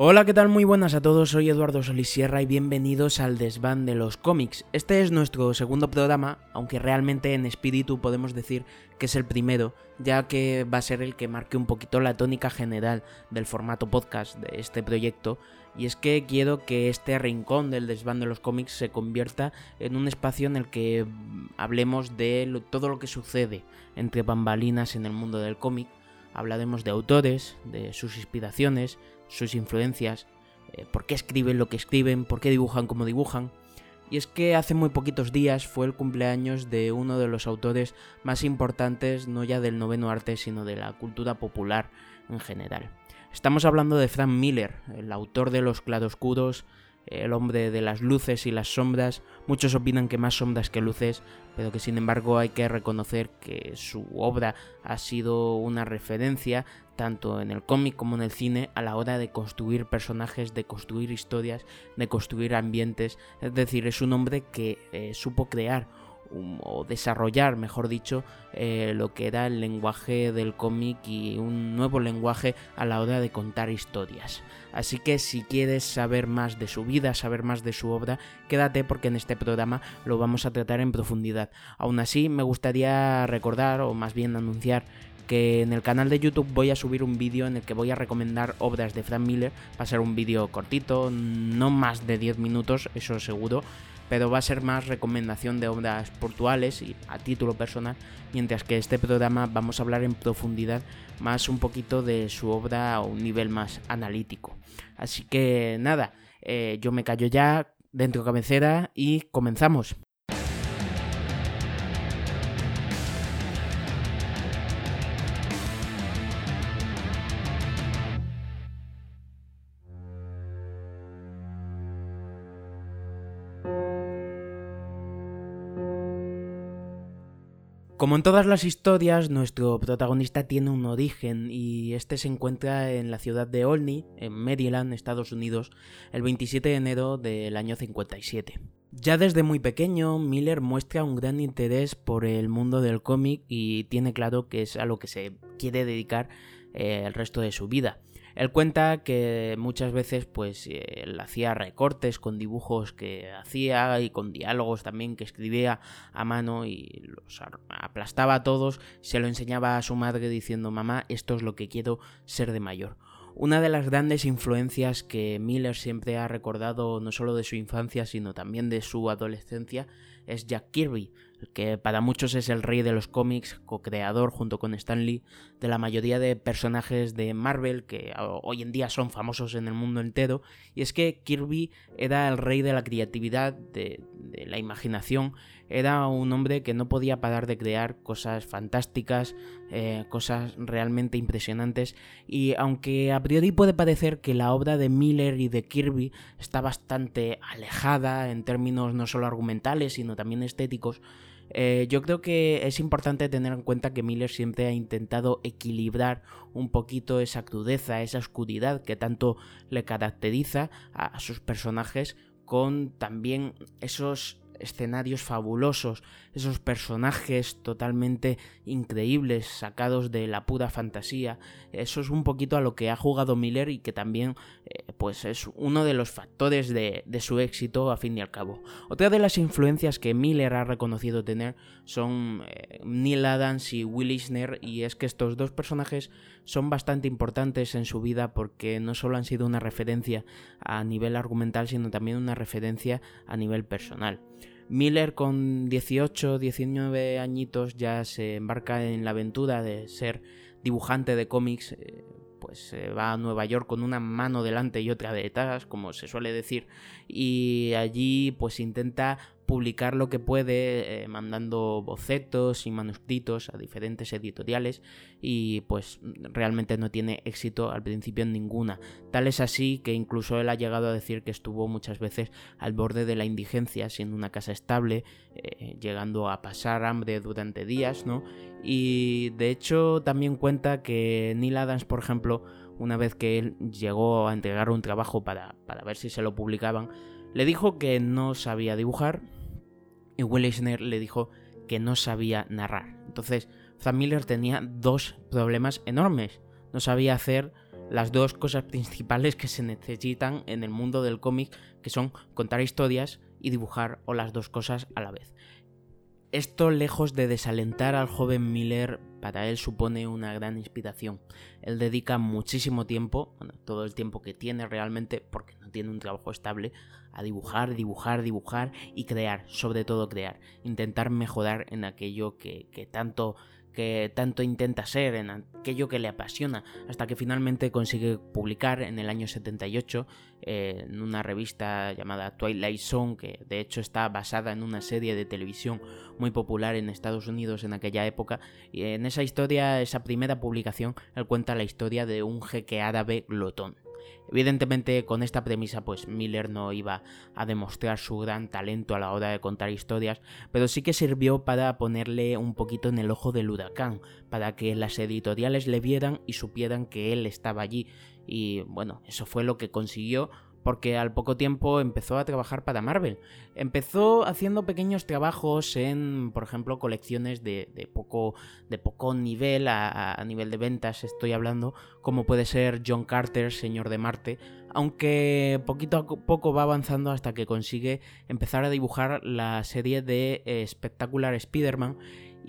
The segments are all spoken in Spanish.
Hola, ¿qué tal? Muy buenas a todos, soy Eduardo Solisierra y bienvenidos al desván de los cómics. Este es nuestro segundo programa, aunque realmente en espíritu podemos decir que es el primero, ya que va a ser el que marque un poquito la tónica general del formato podcast de este proyecto, y es que quiero que este rincón del desván de los cómics se convierta en un espacio en el que hablemos de todo lo que sucede entre bambalinas en el mundo del cómic, hablaremos de autores, de sus inspiraciones, sus influencias, eh, por qué escriben lo que escriben, por qué dibujan como dibujan. Y es que hace muy poquitos días fue el cumpleaños de uno de los autores más importantes, no ya del noveno arte, sino de la cultura popular en general. Estamos hablando de Frank Miller, el autor de Los Claroscuros, el hombre de las luces y las sombras. Muchos opinan que más sombras que luces, pero que sin embargo hay que reconocer que su obra ha sido una referencia tanto en el cómic como en el cine a la hora de construir personajes, de construir historias, de construir ambientes. Es decir, es un hombre que eh, supo crear o desarrollar, mejor dicho, eh, lo que era el lenguaje del cómic y un nuevo lenguaje a la hora de contar historias. Así que si quieres saber más de su vida, saber más de su obra, quédate porque en este programa lo vamos a tratar en profundidad. Aún así, me gustaría recordar, o más bien anunciar, que en el canal de YouTube voy a subir un vídeo en el que voy a recomendar obras de Frank Miller. Va a ser un vídeo cortito, no más de 10 minutos, eso seguro pero va a ser más recomendación de obras portuales y a título personal, mientras que este programa vamos a hablar en profundidad más un poquito de su obra a un nivel más analítico. Así que nada, eh, yo me callo ya dentro cabecera y comenzamos. Como en todas las historias, nuestro protagonista tiene un origen y este se encuentra en la ciudad de Olney, en Maryland, Estados Unidos, el 27 de enero del año 57. Ya desde muy pequeño, Miller muestra un gran interés por el mundo del cómic y tiene claro que es a lo que se quiere dedicar eh, el resto de su vida. Él cuenta que muchas veces pues él hacía recortes con dibujos que hacía y con diálogos también que escribía a mano y los aplastaba a todos, se lo enseñaba a su madre diciendo mamá esto es lo que quiero ser de mayor. Una de las grandes influencias que Miller siempre ha recordado no solo de su infancia sino también de su adolescencia es Jack Kirby, que para muchos es el rey de los cómics, co-creador junto con Stan Lee de la mayoría de personajes de Marvel que hoy en día son famosos en el mundo entero, y es que Kirby era el rey de la creatividad, de, la imaginación, era un hombre que no podía parar de crear cosas fantásticas, eh, cosas realmente impresionantes, y aunque a priori puede parecer que la obra de Miller y de Kirby está bastante alejada en términos no solo argumentales, sino también estéticos, eh, yo creo que es importante tener en cuenta que Miller siempre ha intentado equilibrar un poquito esa crudeza, esa oscuridad que tanto le caracteriza a sus personajes con también esos escenarios fabulosos, esos personajes totalmente increíbles, sacados de la pura fantasía. Eso es un poquito a lo que ha jugado Miller y que también eh, pues es uno de los factores de, su éxito a fin y al cabo. Otra de las influencias que Miller ha reconocido tener son eh, Neil Adams y Will Eisner y es que estos dos personajes son bastante importantes en su vida porque no solo han sido una referencia a nivel argumental sino también una referencia a nivel personal. Miller con 18, 19 añitos ya se embarca en la aventura de ser dibujante de cómics, eh, pues se va a Nueva York con una mano delante y otra detrás, como se suele decir, y allí pues intenta publicar lo que puede eh, mandando bocetos y manuscritos a diferentes editoriales y pues realmente no tiene éxito al principio en ninguna. Tal es así que incluso él ha llegado a decir que estuvo muchas veces al borde de la indigencia siendo una casa estable, eh, llegando a pasar hambre durante días, ¿no? Y de hecho también cuenta que Neil Adams, por ejemplo, una vez que él llegó a entregar un trabajo para, para ver si se lo publicaban, le dijo que no sabía dibujar, y Will Eisner le dijo que no sabía narrar. Entonces, Frank Miller tenía dos problemas enormes. No sabía hacer las dos cosas principales que se necesitan en el mundo del cómic, que son contar historias y dibujar o las dos cosas a la vez. Esto, lejos de desalentar al joven Miller, para él supone una gran inspiración. Él dedica muchísimo tiempo, bueno, todo el tiempo que tiene realmente, porque no tiene un trabajo estable, a dibujar, dibujar, dibujar y crear, sobre todo crear. Intentar mejorar en aquello que, que tanto que tanto intenta ser, en aquello que le apasiona, hasta que finalmente consigue publicar en el año 78 eh, en una revista llamada Twilight Zone, que de hecho está basada en una serie de televisión muy popular en Estados Unidos en aquella época, y en esa historia, esa primera publicación, él cuenta la historia de un jeque árabe glotón. Evidentemente con esta premisa pues Miller no iba a demostrar su gran talento a la hora de contar historias, pero sí que sirvió para ponerle un poquito en el ojo del huracán, para que las editoriales le vieran y supieran que él estaba allí. Y bueno, eso fue lo que consiguió porque al poco tiempo empezó a trabajar para Marvel. Empezó haciendo pequeños trabajos en, por ejemplo, colecciones de, poco, de poco nivel, a, nivel de ventas estoy hablando, como puede ser John Carter, Señor de Marte, aunque poquito a poco va avanzando hasta que consigue empezar a dibujar la serie de eh, Spectacular Spider-Man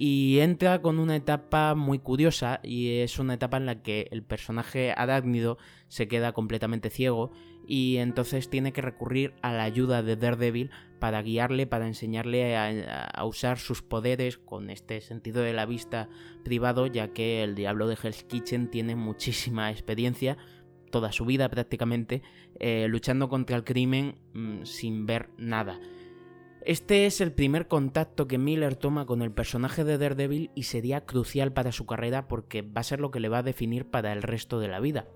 y entra con una etapa muy curiosa y es una etapa en la que el personaje arácnido se queda completamente ciego y entonces tiene que recurrir a la ayuda de Daredevil para guiarle, para enseñarle a, usar sus poderes con este sentido de la vista privado, ya que el diablo de Hell's Kitchen tiene muchísima experiencia, toda su vida prácticamente, eh, luchando contra el crimen mm, sin ver nada. Este es el primer contacto que Miller toma con el personaje de Daredevil y sería crucial para su carrera porque va a ser lo que le va a definir para el resto de la vida.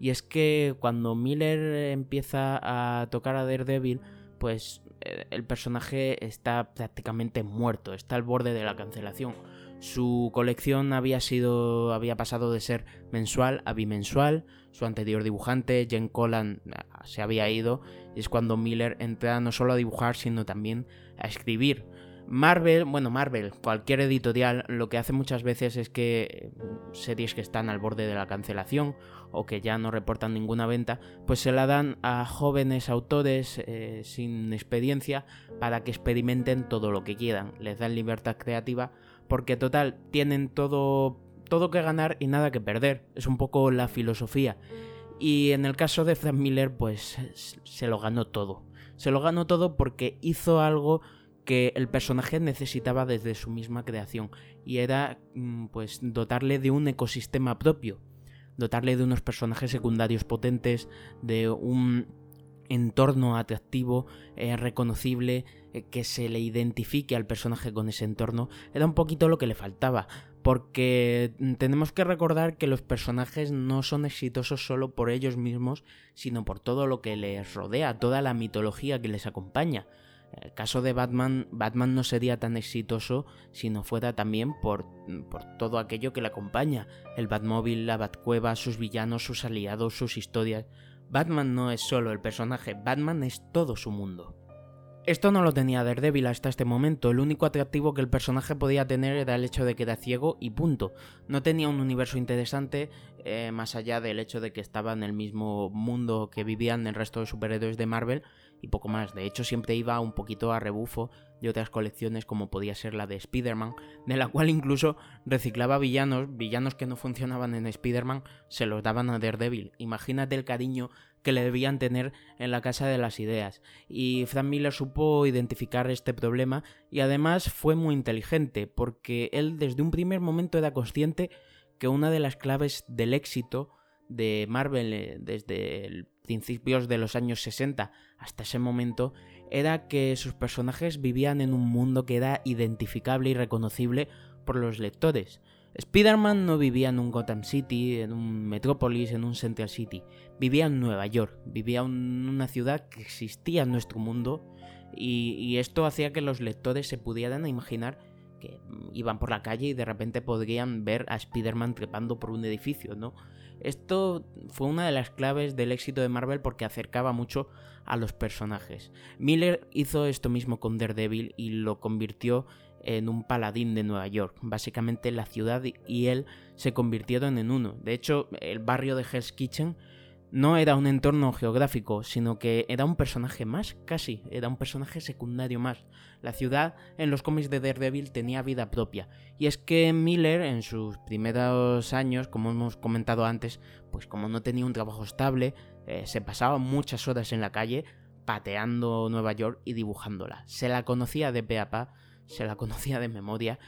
Y es que cuando Miller empieza a tocar a Daredevil, pues eh, el personaje está prácticamente muerto, está al borde de la cancelación. Su colección había sido había pasado de ser mensual a bimensual. Su anterior dibujante, Jen Collan, se había ido y es cuando Miller entra no solo a dibujar, sino también a escribir. Marvel, bueno, Marvel, cualquier editorial, lo que hace muchas veces es que mm, series que están al borde de la cancelación o que ya no reportan ninguna venta, pues se la dan a jóvenes autores eh, sin experiencia para que experimenten todo lo que quieran. Les dan libertad creativa porque total, tienen todo, todo que ganar y nada que perder. Es un poco la filosofía. Y en el caso de Frank Miller, pues se lo ganó todo. Se lo ganó todo porque hizo algo que el personaje necesitaba desde su misma creación y era mm, pues dotarle de un ecosistema propio, dotarle de unos personajes secundarios potentes, de un entorno atractivo, eh, reconocible, eh, que se le identifique al personaje con ese entorno, era un poquito lo que le faltaba, porque tenemos que recordar que los personajes no son exitosos solo por ellos mismos, sino por todo lo que les rodea, toda la mitología que les acompaña. El caso de Batman, Batman no sería tan exitoso si no fuera también por, por, todo aquello que le acompaña. El Batmóvil, la Batcueva, sus villanos, sus aliados, sus historias. Batman no es solo el personaje, Batman es todo su mundo. Esto no lo tenía Daredevil hasta este momento, el único atractivo que el personaje podía tener era el hecho de que era ciego y punto. No tenía un universo interesante eh, más allá del hecho de que estaba en el mismo mundo que vivían el resto de superhéroes de Marvel y poco más. De hecho, siempre iba un poquito a rebufo de otras colecciones como podía ser la de Spider-Man, de la cual incluso reciclaba villanos, villanos que no funcionaban en Spider-Man, se los daban a Daredevil. Imagínate el cariño que le debían tener en la casa de las ideas. Y Frank Miller supo identificar este problema y además fue muy inteligente, porque él desde un primer momento era consciente que una de las claves del éxito de Marvel eh, desde principios de los años 60 hasta ese momento era que sus personajes vivían en un mundo que era identificable y reconocible por los lectores. Spider-Man no vivía en un Gotham City, en un Metropolis, en un Central City. Vivía en Nueva York, vivía en una ciudad que existía en nuestro mundo y, y esto hacía que los lectores se pudieran imaginar que iban por la calle y de repente podrían ver a Spider-Man trepando por un edificio, ¿no? Esto fue una de las claves del éxito de Marvel porque acercaba mucho a los personajes. Miller hizo esto mismo con Daredevil y lo convirtió en un paladín de Nueva York. Básicamente la ciudad y él se convirtieron en uno. De hecho, el barrio de Hell's Kitchen no era un entorno geográfico, sino que era un personaje más, casi, era un personaje secundario más. La ciudad en los cómics de Daredevil tenía vida propia. Y es que Miller en sus primeros años, como hemos comentado antes, pues como no tenía un trabajo estable, eh, se pasaba muchas horas en la calle pateando Nueva York y dibujándola. Se la conocía de pe a pa, se la conocía de memoria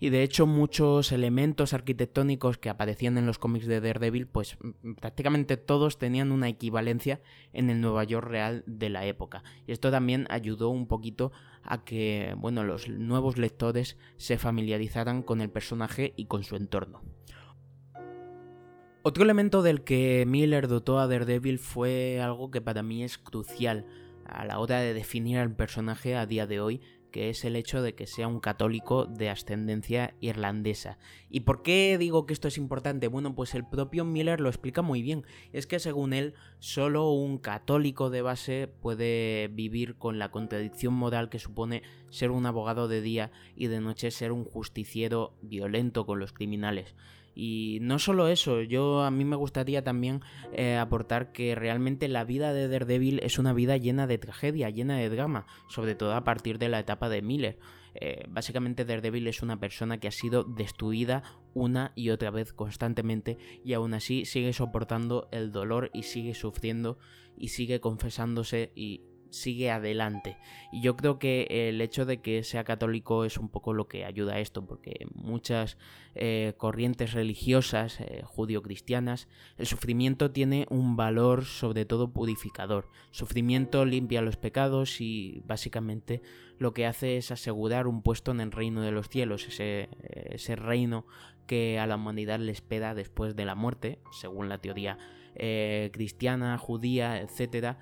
y de hecho muchos elementos arquitectónicos que aparecían en los cómics de Daredevil, pues prácticamente todos tenían una equivalencia en el Nueva York real de la época. Y esto también ayudó un poquito a que, bueno, los nuevos lectores se familiarizaran con el personaje y con su entorno. Otro elemento del que Miller dotó a Daredevil fue algo que para mí es crucial a la hora de definir al personaje a día de hoy, que es el hecho de que sea un católico de ascendencia irlandesa. ¿Y por qué digo que esto es importante? Bueno, pues el propio Miller lo explica muy bien. Es que según él, solo un católico de base puede vivir con la contradicción moral que supone ser un abogado de día y de noche ser un justiciero violento con los criminales. Y no solo eso, yo a mí me gustaría también eh, aportar que realmente la vida de Daredevil es una vida llena de tragedia, llena de drama, sobre todo a partir de la etapa de Miller. Eh, básicamente Daredevil es una persona que ha sido destruida una y otra vez constantemente y aún así sigue soportando el dolor y sigue sufriendo y sigue confesándose y sigue adelante. Y yo creo que el hecho de que sea católico es un poco lo que ayuda a esto, porque muchas eh, corrientes religiosas eh, judio-cristianas, el sufrimiento tiene un valor sobre todo purificador. Sufrimiento limpia los pecados y básicamente lo que hace es asegurar un puesto en el reino de los cielos, ese, reino que a la humanidad le espera después de la muerte, según la teoría eh, cristiana, judía, etcétera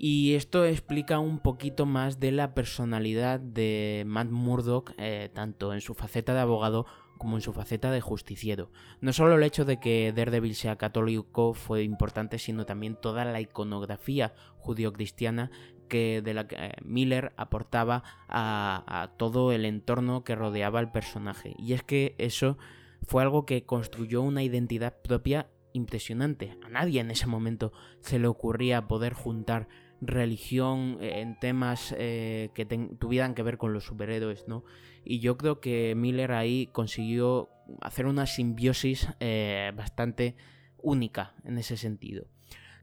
y esto explica un poquito más de la personalidad de Matt Murdock, eh, tanto en su faceta de abogado como en su faceta de justiciero. No solo el hecho de que Daredevil sea católico fue importante, sino también toda la iconografía judío-cristiana que de la que eh, Miller aportaba a todo el entorno que rodeaba al personaje. Y es que eso fue algo que construyó una identidad propia impresionante. A nadie en ese momento se le ocurría poder juntar religión, eh, en temas eh, que tuvieran que ver con los superhéroes, ¿no? Y yo creo que Miller ahí consiguió hacer una simbiosis eh, bastante única en ese sentido.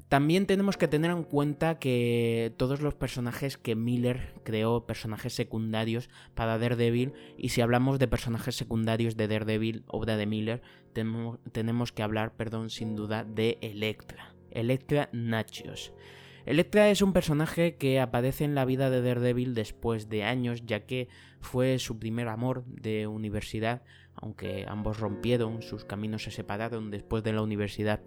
También tenemos que tener en cuenta que todos los personajes que Miller creó, personajes secundarios para Daredevil, y si hablamos de personajes secundarios de Daredevil, obra de Miller, tenemos, tenemos que hablar, perdón, sin duda, de Electra. Electra Nachos. Electra es un personaje que aparece en la vida de Daredevil después de años, ya que fue su primer amor de universidad, aunque ambos rompieron, sus caminos se separaron después de la universidad,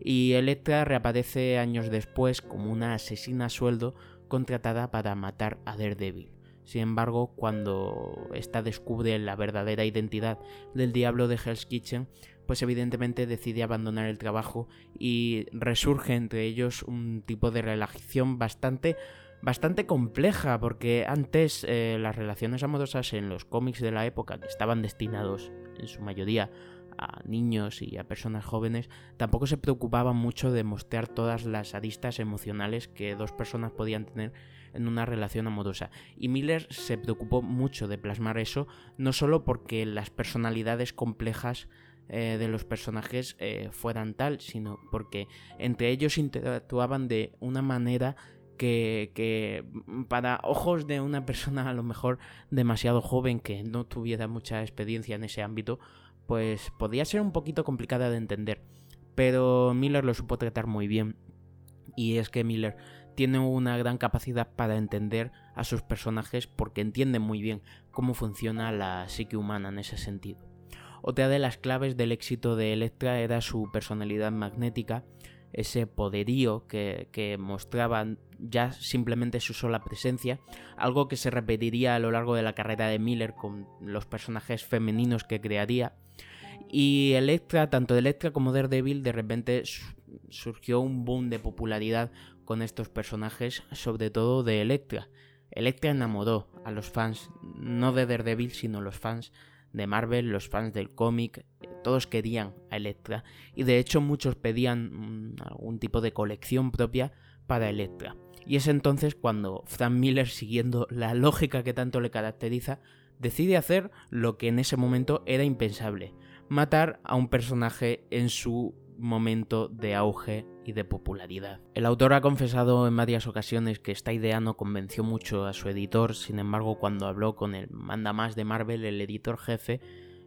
y Electra reaparece años después como una asesina a sueldo contratada para matar a Daredevil. Sin embargo, cuando ésta descubre la verdadera identidad del diablo de Hell's Kitchen, pues evidentemente decide abandonar el trabajo y resurge entre ellos un tipo de relación bastante bastante compleja porque antes eh, las relaciones amorosas en los cómics de la época que estaban destinados en su mayoría a niños y a personas jóvenes tampoco se preocupaban mucho de mostrar todas las aristas emocionales que dos personas podían tener en una relación amorosa. Y Miller se preocupó mucho de plasmar eso, no solo porque las personalidades complejas eh, de los personajes eh, fueran tal, sino porque entre ellos interactuaban de una manera que, para ojos de una persona a lo mejor demasiado joven que no tuviera mucha experiencia en ese ámbito, pues podía ser un poquito complicada de entender. Pero Miller lo supo tratar muy bien. Y es que Miller tiene una gran capacidad para entender a sus personajes porque entiende muy bien cómo funciona la psique humana en ese sentido. Otra de las claves del éxito de Electra era su personalidad magnética, ese poderío que, mostraba ya simplemente su sola presencia, algo que se repetiría a lo largo de la carrera de Miller con los personajes femeninos que crearía. Y Electra, tanto Electra como Daredevil, de repente surgió un boom de popularidad con estos personajes, sobre todo de Electra. Electra enamoró a los fans, no de Daredevil, sino los fans de Marvel, los fans del cómic, todos querían a Electra y de hecho muchos pedían mm, algún tipo de colección propia para Electra. Y es entonces cuando Frank Miller, siguiendo la lógica que tanto le caracteriza, decide hacer lo que en ese momento era impensable, matar a un personaje en su momento de auge y de popularidad. El autor ha confesado en varias ocasiones que esta idea no convenció mucho a su editor, sin embargo cuando habló con el manda más de Marvel, el editor jefe,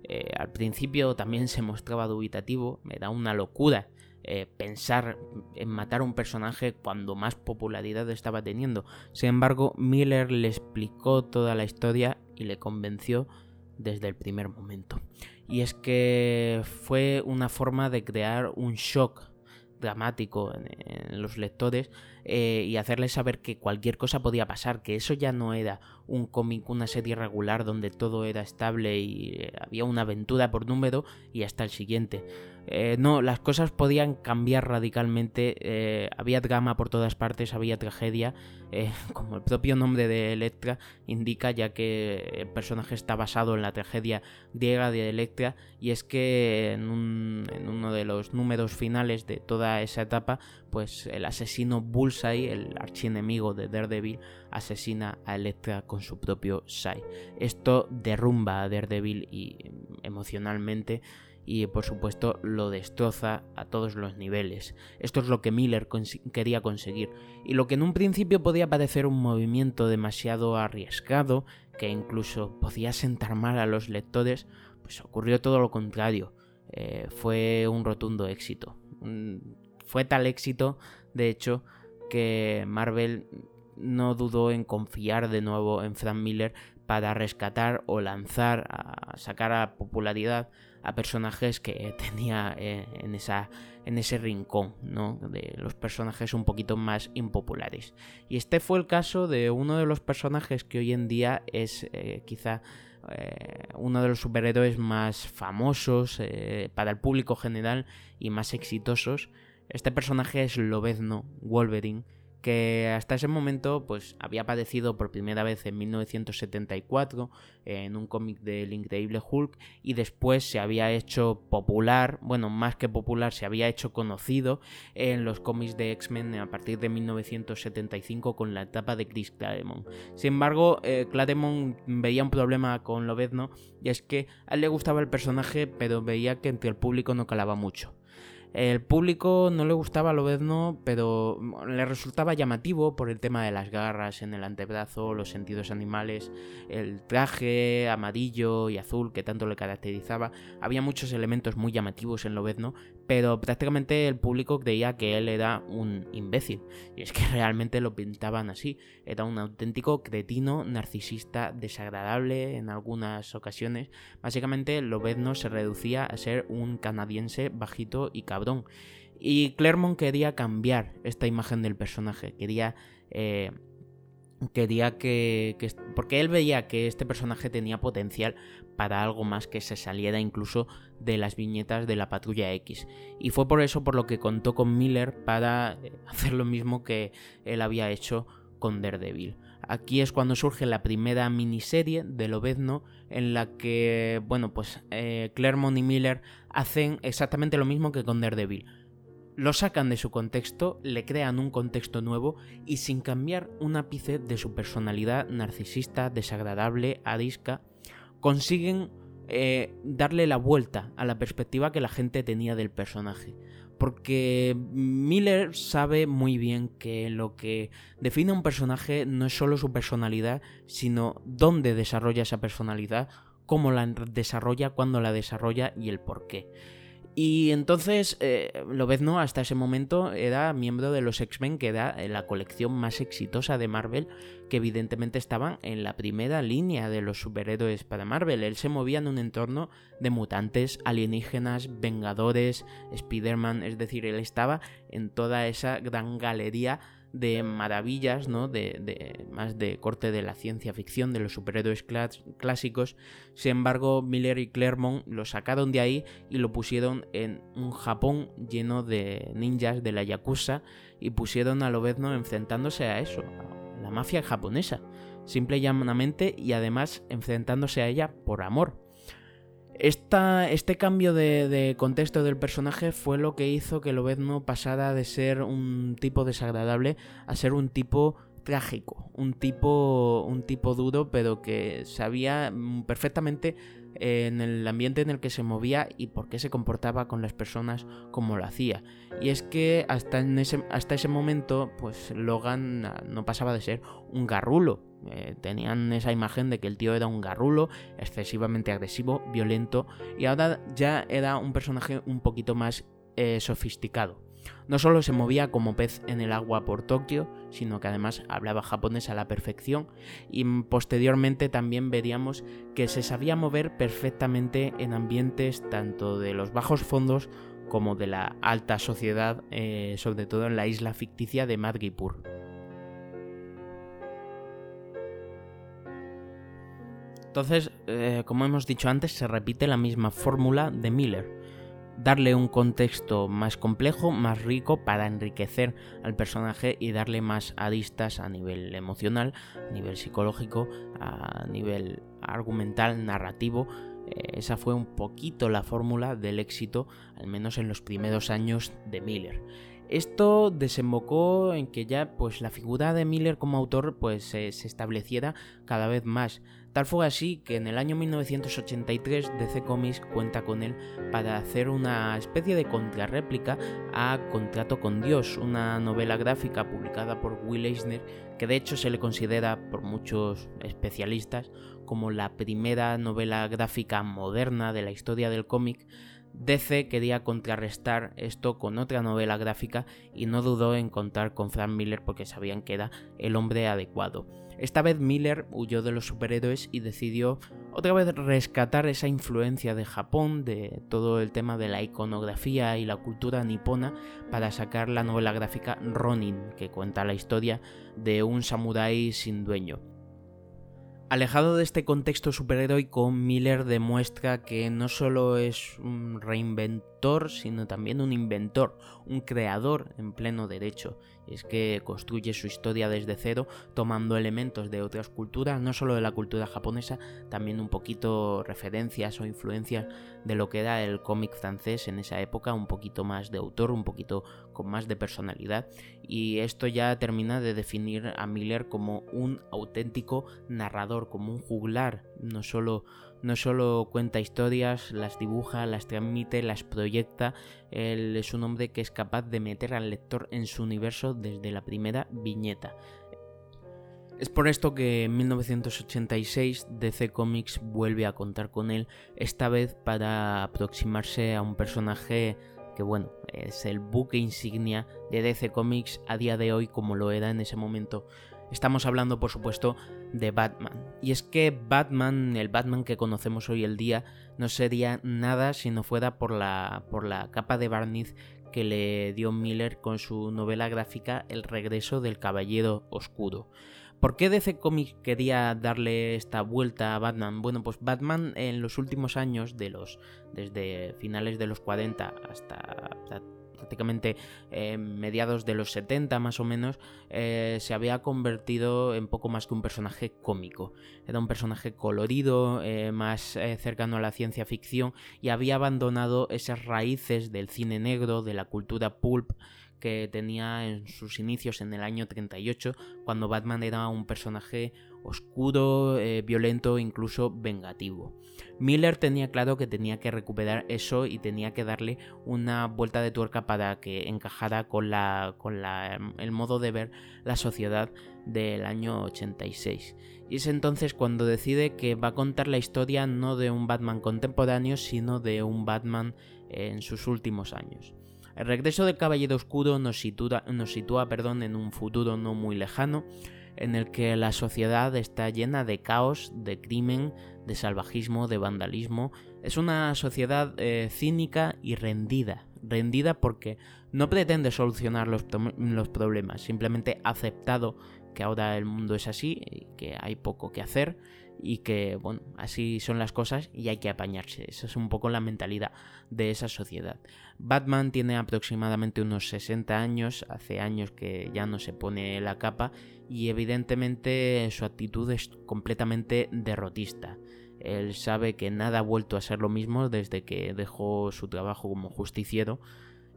eh, al principio también se mostraba dubitativo, me da una locura eh, pensar en matar a un personaje cuando más popularidad estaba teniendo. Sin embargo, Miller le explicó toda la historia y le convenció desde el primer momento. Y es que fue una forma de crear un shock dramático en, los lectores eh, y hacerles saber que cualquier cosa podía pasar, que eso ya no era un cómic, una serie regular donde todo era estable y eh, había una aventura por número y hasta el siguiente. Eh, no, las cosas podían cambiar radicalmente, había drama por todas partes, había tragedia, eh, como el propio nombre de Electra indica, ya que el personaje está basado en la tragedia griega de Electra, y es que en, uno de los números finales de toda esa etapa, pues el asesino Bullseye, el archienemigo de Daredevil, asesina a Electra con su propio Sai. Esto derrumba a Daredevil y emocionalmente y por supuesto lo destroza a todos los niveles. Esto es lo que Miller quería conseguir y lo que en un principio podía parecer un movimiento demasiado arriesgado, que incluso podía sentar mal a los lectores, pues ocurrió todo lo contrario. Eh, fue un rotundo éxito. fue tal éxito, de hecho, que Marvel no dudó en confiar de nuevo en Frank Miller para rescatar o lanzar, a sacar a popularidad a personajes que tenía eh, en, esa, en ese rincón, ¿no? De los personajes un poquito más impopulares. Y este fue el caso de uno de los personajes que hoy en día es eh, quizá eh, uno de los superhéroes más famosos para el público general y más exitosos. Este personaje es Lobezno, Wolverine, que hasta ese momento pues había aparecido por primera vez en 1974 en un cómic del increíble Hulk y después se había hecho popular, bueno, más que popular, se había hecho conocido en los cómics de X-Men a partir de 1975 con la etapa de Chris Claremont. Sin embargo, eh, Claremont veía un problema con Lobezno y es que a él le gustaba el personaje pero veía que entre el público no calaba mucho. El público no le gustaba Lobezno, pero le resultaba llamativo por el tema de las garras en el antebrazo, los sentidos animales, el traje amarillo y azul que tanto le caracterizaba. Había muchos elementos muy llamativos en Lobezno, pero prácticamente el público creía que él era un imbécil. Y es que realmente lo pintaban así. Era un auténtico cretino, narcisista, desagradable en algunas ocasiones. Básicamente Lobezno se reducía a ser un canadiense bajito y cabrón y Claremont quería cambiar esta imagen del personaje, quería... Eh, quería que, Porque él veía que este personaje tenía potencial para algo más que se saliera incluso de las viñetas de la Patrulla X. Y fue por eso por lo que contó con Miller para eh, hacer lo mismo que él había hecho con Daredevil. Aquí es cuando surge la primera miniserie de Lobezno en la que, bueno, pues eh, Claremont y Miller hacen exactamente lo mismo que con Daredevil. Lo sacan de su contexto, le crean un contexto nuevo y sin cambiar un ápice de su personalidad narcisista, desagradable, arisca, consiguen eh, darle la vuelta a la perspectiva que la gente tenía del personaje. Porque Miller sabe muy bien que lo que define a un personaje no es solo su personalidad, sino dónde desarrolla esa personalidad, cómo la desarrolla, cuándo la desarrolla y el por qué. Y entonces, eh, Lobezno hasta ese momento era miembro de los X-Men, que era la colección más exitosa de Marvel, que evidentemente estaban en la primera línea de los superhéroes para Marvel. Él se movía en un entorno de mutantes, alienígenas, vengadores, Spider-Man, es decir, él estaba en toda esa gran galería de maravillas, ¿no? De, más de corte de la ciencia ficción, de los superhéroes clásicos. Sin embargo, Miller y Claremont lo sacaron de ahí y lo pusieron en un Japón lleno de ninjas de la Yakuza y pusieron a Lobezno enfrentándose a eso, la mafia japonesa, simple y llanamente y además enfrentándose a ella por amor. Este cambio de, contexto del personaje fue lo que hizo que Lobezno pasara de ser un tipo desagradable a ser un tipo trágico, un tipo, un tipo duro, pero que sabía perfectamente en el ambiente en el que se movía y por qué se comportaba con las personas como lo hacía. Y es que hasta, en ese, hasta ese momento, pues Logan ah, no pasaba de ser un garrulo. Eh, tenían esa imagen de que el tío era un garrulo, excesivamente agresivo, violento, y ahora ya era un personaje un poquito más eh, sofisticado. No solo se movía como pez en el agua por Tokio, sino que además hablaba japonés a la perfección y posteriormente también veríamos que se sabía mover perfectamente en ambientes tanto de los bajos fondos como de la alta sociedad, eh, sobre todo en la isla ficticia de Madripur. Entonces, eh, como hemos dicho antes, se repite la misma fórmula de Miller darle un contexto más complejo, más rico para enriquecer al personaje y darle más aristas a nivel emocional, a nivel psicológico, a nivel argumental, narrativo. Eh, esa fue un poquito la fórmula del éxito, al menos en los primeros años de Miller. Esto desembocó en que ya pues la figura de Miller como autor pues se estableciera cada vez más. Tal fue así que en el año 1983 DC Comics cuenta con él para hacer una especie de contrarréplica a Contrato con Dios, una novela gráfica publicada por Will Eisner que de hecho se le considera por muchos especialistas como la primera novela gráfica moderna de la historia del cómic DC quería contrarrestar esto con otra novela gráfica y no dudó en contar con Frank Miller porque sabían que era el hombre adecuado. Esta vez Miller huyó de los superhéroes y decidió otra vez rescatar esa influencia de Japón, de todo el tema de la iconografía y la cultura nipona, para sacar la novela gráfica Ronin, que cuenta la historia de un samurái sin dueño. Alejado de este contexto superheroico, Miller demuestra que no solo es un reinventor, sino también un inventor, un creador en pleno derecho. es que construye su historia desde cero, tomando elementos de otras culturas, no solo de la cultura japonesa, también un poquito referencias o influencias de lo que era el cómic francés en esa época, un poquito más de autor, un poquito con más de personalidad. Y esto ya termina de definir a Miller como un auténtico narrador, como un juglar, no solo no solo cuenta historias, las dibuja, las transmite, las proyecta, él es un hombre que es capaz de meter al lector en su universo desde la primera viñeta. Es por esto que en 1986 DC Comics vuelve a contar con él, esta vez para aproximarse a un personaje que bueno, es el buque insignia de DC Comics a día de hoy como lo era en ese momento. Estamos hablando, por supuesto, de Batman. Y es que Batman, el Batman que conocemos hoy el día, no sería nada si no fuera por la, por la capa de barniz que le dio Miller con su novela gráfica El regreso del Caballero Oscuro. ¿Por qué DC Comics quería darle esta vuelta a Batman? Bueno, pues Batman en los últimos años, de los, desde finales de los 40 hasta prácticamente eh, mediados de los 70 más o menos, eh, se había convertido en poco más que un personaje cómico. Era un personaje colorido, eh, más cercano a la ciencia ficción y había abandonado esas raíces del cine negro, de la cultura pulp que tenía en sus inicios en el año 38, cuando Batman era un personaje oscuro, violento, incluso vengativo. Miller tenía claro que tenía que recuperar eso y tenía que darle una vuelta de tuerca para que encajara con, la, con la, el modo de ver la sociedad del año 86. Y es entonces cuando decide que va a contar la historia no de un Batman contemporáneo, sino de un Batman en sus últimos años. El regreso del Caballero Oscuro nos sitúa, nos sitúa perdón, en un futuro no muy lejano, en el que la sociedad está llena de caos, de crimen, de salvajismo, de vandalismo. Es una sociedad eh, cínica y rendida. Rendida porque no pretende solucionar los, los problemas, simplemente aceptado que ahora el mundo es así y que hay poco que hacer y que, bueno, así son las cosas y hay que apañarse. Esa es un poco la mentalidad de esa sociedad. Batman tiene aproximadamente unos 60 años, hace años que ya no se pone la capa y evidentemente su actitud es completamente derrotista. Él sabe que nada ha vuelto a ser lo mismo desde que dejó su trabajo como justiciero,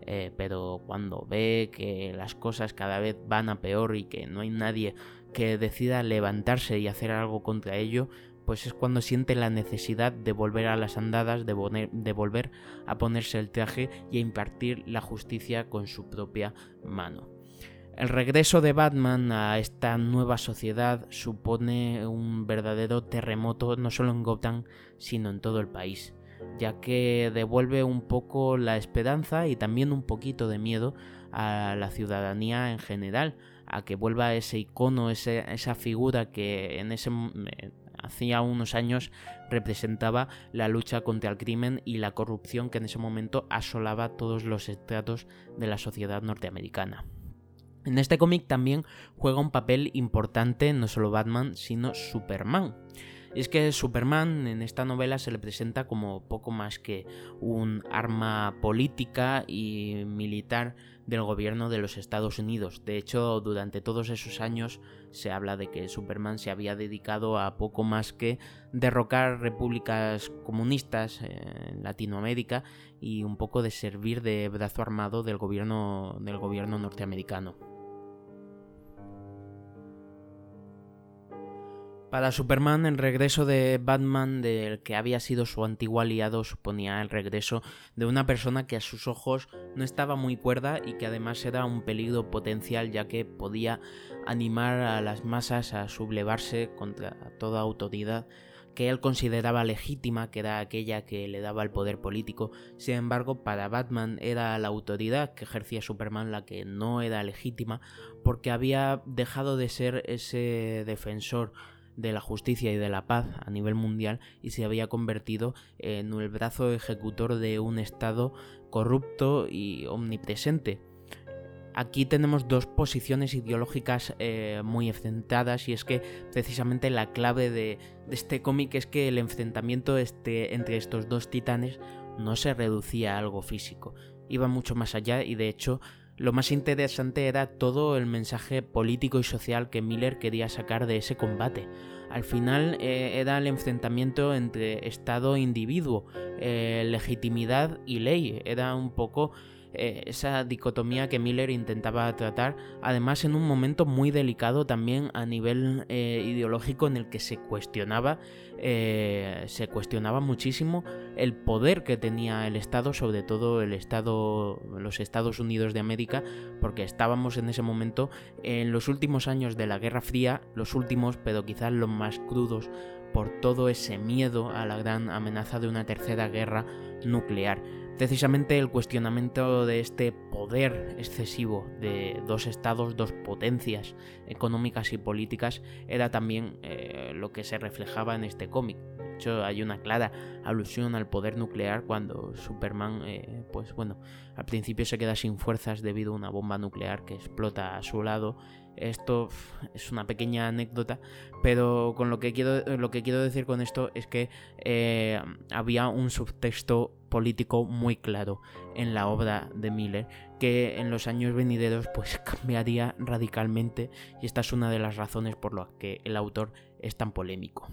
eh, pero cuando ve que las cosas cada vez van a peor y que no hay nadie que decida levantarse y hacer algo contra ello, pues es cuando siente la necesidad de volver a las andadas, de, volver a ponerse el traje y a impartir la justicia con su propia mano. El regreso de Batman a esta nueva sociedad supone un verdadero terremoto no solo en Gotham, sino en todo el país, ya que devuelve un poco la esperanza y también un poquito de miedo a la ciudadanía en general, a que vuelva ese icono, esa figura que en ese hacía unos años representaba la lucha contra el crimen y la corrupción que en ese momento asolaba todos los estratos de la sociedad norteamericana. En este cómic también juega un papel importante no solo Batman, sino Superman. Es que Superman en esta novela se le presenta como poco más que un arma política y militar del gobierno de los Estados Unidos. De hecho, durante todos esos años se habla de que Superman se había dedicado a poco más que derrocar repúblicas comunistas en Latinoamérica y un poco de servir de brazo armado del gobierno, del gobierno norteamericano. Para Superman, el regreso de Batman del que había sido su antiguo aliado suponía el regreso de una persona que a sus ojos no estaba muy cuerda y que además era un peligro potencial ya que podía animar a las masas a sublevarse contra toda autoridad que él consideraba legítima, que era aquella que le daba el poder político. Sin embargo, para Batman era la autoridad que ejercía Superman la que no era legítima, porque había dejado de ser ese defensor de la justicia y de la paz a nivel mundial y se había convertido en el brazo ejecutor de un Estado corrupto y omnipresente. Aquí tenemos dos posiciones ideológicas eh, muy enfrentadas y es que precisamente la clave de, este cómic es que el enfrentamiento este, entre estos dos titanes no se reducía a algo físico, iba mucho más allá y de hecho lo más interesante era todo el mensaje político y social que Miller quería sacar de ese combate. Al final eh, era el enfrentamiento entre Estado e individuo, eh, legitimidad y ley. Era un poco eh, esa dicotomía que Miller intentaba tratar, además en un momento muy delicado también a nivel eh, ideológico en el que se cuestionaba, eh, se cuestionaba muchísimo el poder que tenía el Estado, sobre todo el Estado, los Estados Unidos de América, porque estábamos en ese momento en los últimos años de la Guerra Fría, los últimos, pero quizás los más crudos por todo ese miedo a la gran amenaza de una tercera guerra nuclear. Precisamente el cuestionamiento de este poder excesivo de dos estados, dos potencias económicas y políticas, era también eh, lo que se reflejaba en este cómic. Hecho, hay una clara alusión al poder nuclear cuando Superman, eh, pues bueno, al principio se queda sin fuerzas debido a una bomba nuclear que explota a su lado esto es una pequeña anécdota, pero con lo que quiero, lo que quiero decir con esto es que eh, había un subtexto político muy claro en la obra de Miller que en los años venideros pues cambiaría radicalmente y esta es una de las razones por las que el autor es tan polémico.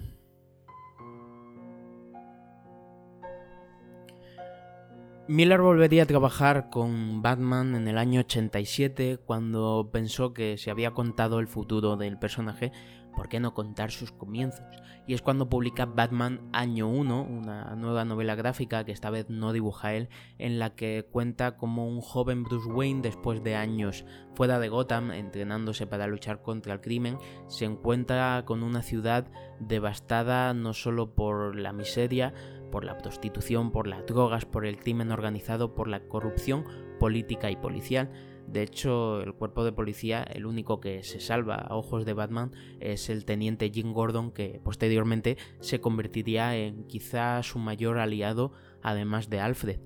Miller volvería a trabajar con Batman en el año 87 cuando pensó que se había contado el futuro del personaje, ¿por qué no contar sus comienzos? Y es cuando publica Batman Año 1, una nueva novela gráfica que esta vez no dibuja él, en la que cuenta como un joven Bruce Wayne después de años fuera de Gotham entrenándose para luchar contra el crimen, se encuentra con una ciudad devastada no solo por la miseria, por la prostitución, por las drogas, por el crimen organizado, por la corrupción política y policial. De hecho, el cuerpo de policía, el único que se salva a ojos de Batman, es el teniente Jim Gordon, que posteriormente se convertiría en quizá su mayor aliado, además de Alfred.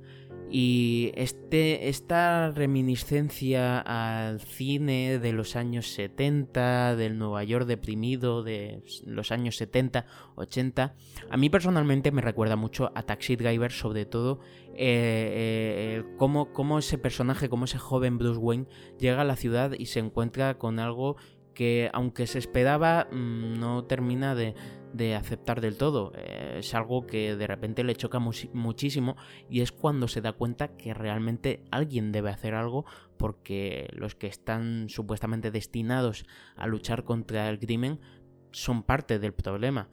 Y este, esta reminiscencia al cine de los años 70, del Nueva York deprimido de los años 70, 80, a mí personalmente me recuerda mucho a Taxi Driver, sobre todo eh, eh, cómo, ese personaje, cómo ese joven Bruce Wayne llega a la ciudad y se encuentra con algo que aunque se esperaba mm, no termina de, aceptar del todo. Eh, es algo que de repente le choca muchísimo y es cuando se da cuenta que realmente alguien debe hacer algo porque los que están supuestamente destinados a luchar contra el crimen son parte del problema.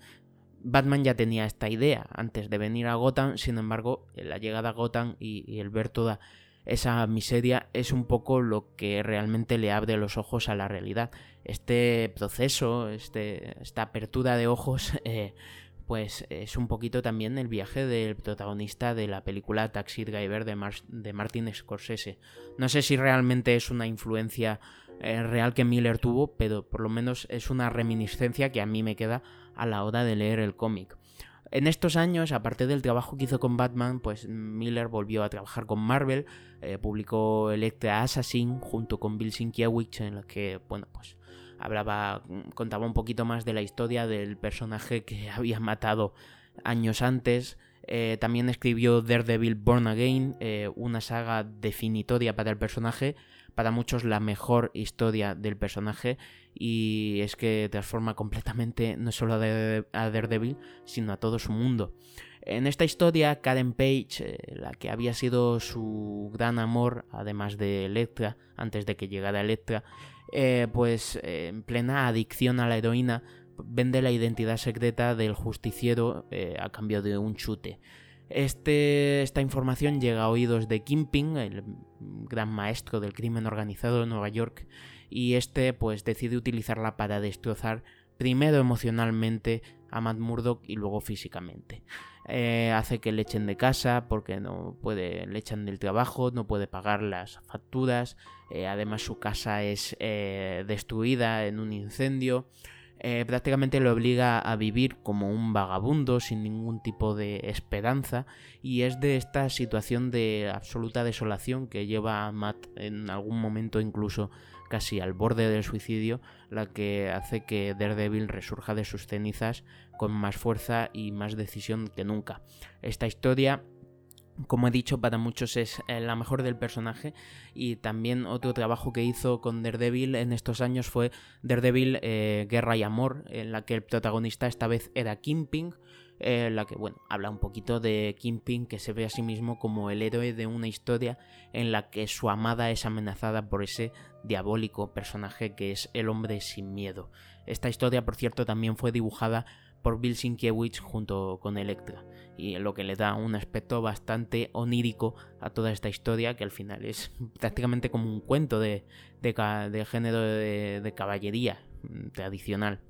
Batman ya tenía esta idea antes de venir a Gotham, sin embargo, la llegada a Gotham y, el ver toda esa miseria es un poco lo que realmente le abre los ojos a la realidad. Este proceso, este, esta apertura de ojos, eh, pues es un poquito también el viaje del protagonista de la película Taxi Driver de, Martin Scorsese. No sé si realmente es una influencia eh, real que Miller tuvo, pero por lo menos es una reminiscencia que a mí me queda a la hora de leer el cómic. En estos años, aparte del trabajo que hizo con Batman, pues Miller volvió a trabajar con Marvel, eh, publicó Electra Assassin junto con Bill Sienkiewicz, en la que, bueno, pues hablaba, contaba un poquito más de la historia del personaje que había matado años antes. Eh, también escribió Daredevil Born Again, una saga definitoria para el personaje, para muchos la mejor historia del personaje y es que transforma completamente no solo a Daredevil, sino a todo su mundo. En esta historia, Karen Page, eh, la que había sido su gran amor, además de Electra, antes de que llegara Electra, eh, pues eh, en plena adicción a la heroína, vende la identidad secreta del justiciero a cambio de un chute. Este, esta información llega a oídos de Kingpin, el gran maestro del crimen organizado de Nueva York, y este pues decide utilizarla para destrozar primero emocionalmente a Matt Murdock y luego físicamente. Eh, hace que le echen de casa porque no puede, le echan del trabajo, no puede pagar las facturas, eh, además su casa es eh, destruida en un incendio. Prácticamente le obliga a vivir como un vagabundo sin ningún tipo de esperanza y es de esta situación de absoluta desolación que lleva a Matt en algún momento incluso casi al borde del suicidio la que hace que Daredevil resurja de sus cenizas con más fuerza y más decisión que nunca. Esta historia como he dicho, para muchos es eh, la mejor del personaje. Y también otro trabajo que hizo con Daredevil en estos años fue Daredevil eh, Guerra y Amor, en la que el protagonista esta vez era Kingpin. Eh, en la que, bueno, habla un poquito de Kingpin que se ve a sí mismo como el héroe de una historia en la que su amada es amenazada por ese diabólico personaje que es el hombre sin miedo. Esta historia, por cierto, también fue dibujada por Bill Sienkiewicz junto con Electra y lo que le da un aspecto bastante onírico a toda esta historia que al final es prácticamente como un cuento de, género de, de caballería mm, tradicional.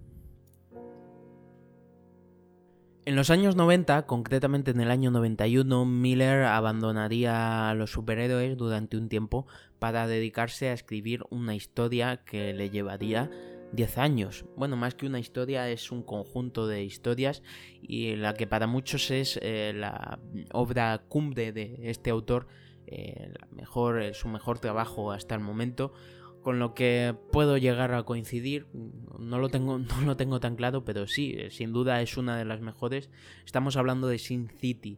En los años 90, concretamente en el año 91, Miller abandonaría a los superhéroes durante un tiempo para dedicarse a escribir una historia que le llevaría 10 años. Bueno, más que una historia es un conjunto de historias y la que para muchos es eh, la obra cumbre de este autor, eh, mejor, su mejor trabajo hasta el momento, con lo que puedo llegar a coincidir. No lo tengo, no lo tengo tan claro, pero sí, sin duda es una de las mejores. Estamos hablando de Sin City.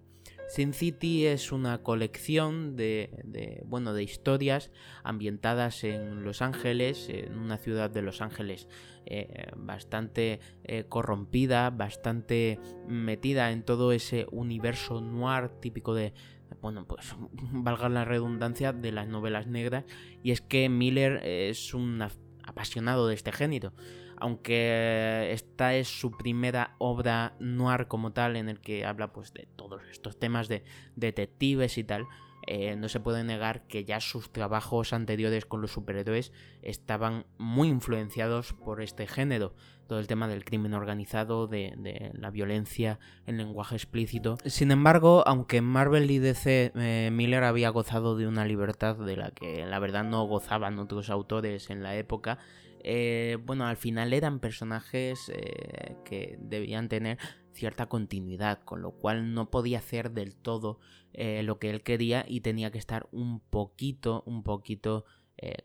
Sin City es una colección de, bueno, de historias ambientadas en Los Ángeles, en una ciudad de Los Ángeles eh, bastante eh, corrompida, bastante metida en todo ese universo noir típico de, bueno, pues valga la redundancia de las novelas negras, y es que Miller es un apasionado de este género aunque esta es su primera obra noir como tal en el que habla pues de todos estos temas de detectives y tal, eh, no se puede negar que ya sus trabajos anteriores con los superhéroes estaban muy influenciados por este género. Todo el tema del crimen organizado, de, la violencia, el lenguaje explícito. Sin embargo, aunque Marvel y DC eh, Miller había gozado de una libertad de la que la verdad no gozaban otros autores en la época, eh, bueno, al final eran personajes eh, que debían tener cierta continuidad, con lo cual no podía hacer del todo lo que él quería y tenía que estar un poquito, un poquito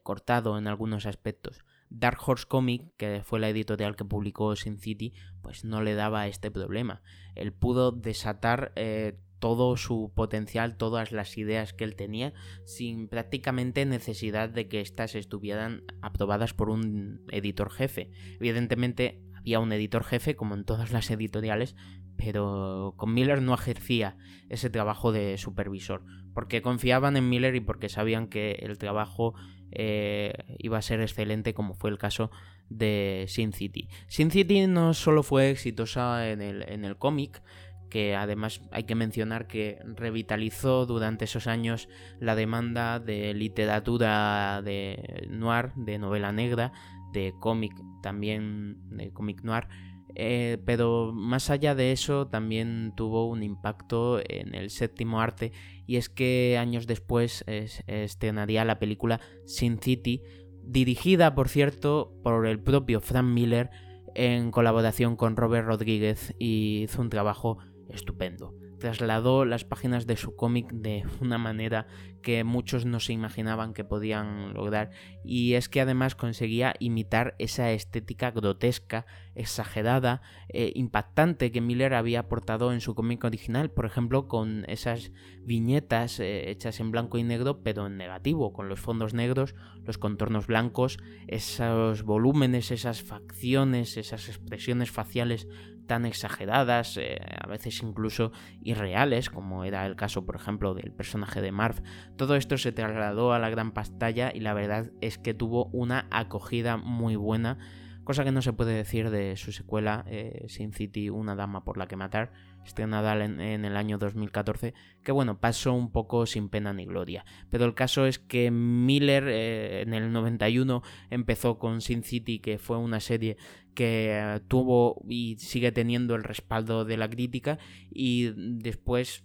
cortado en algunos aspectos. Dark Horse Comic, que fue la editorial que publicó Sin City, pues no le daba este problema. Él pudo desatar eh, todo su potencial, todas las ideas que él tenía, sin prácticamente necesidad de que éstas estuvieran aprobadas por un editor jefe. Evidentemente había un editor jefe, como en todas las editoriales, pero con Miller no ejercía ese trabajo de supervisor, porque confiaban en Miller y porque sabían que el trabajo eh, iba a ser excelente, como fue el caso de Sin City. Sin City no solo fue exitosa en el, en el cómic, que además hay que mencionar que revitalizó durante esos años la demanda de literatura de noir, de novela negra, de cómic también, de cómic noir, eh, pero más allá de eso también tuvo un impacto en el séptimo arte y es que años después estrenaría la película Sin City, dirigida por cierto por el propio Frank Miller en colaboración con Robert Rodríguez y hizo un trabajo estupendo. Trasladó las páginas de su cómic de una manera que muchos no se imaginaban que podían lograr. Y es que además conseguía imitar esa estética grotesca, exagerada, eh, impactante que Miller había aportado en su cómic original, por ejemplo con esas viñetas eh, hechas en blanco y negro pero en negativo, con los fondos negros, los contornos blancos, esos volúmenes, esas facciones, esas expresiones faciales tan exageradas, eh, a veces incluso irreales, como era el caso, por ejemplo, del personaje de Marv. Todo esto se trasladó a la gran pantalla y la verdad es que tuvo una acogida muy buena, cosa que no se puede decir de su secuela eh, Sin City, Una Dama por la que matar, estrenada en, el año 2014, que bueno, pasó un poco sin pena ni gloria. Pero el caso es que Miller eh, en el 91 empezó con Sin City, que fue una serie que eh, tuvo y sigue teniendo el respaldo de la crítica y después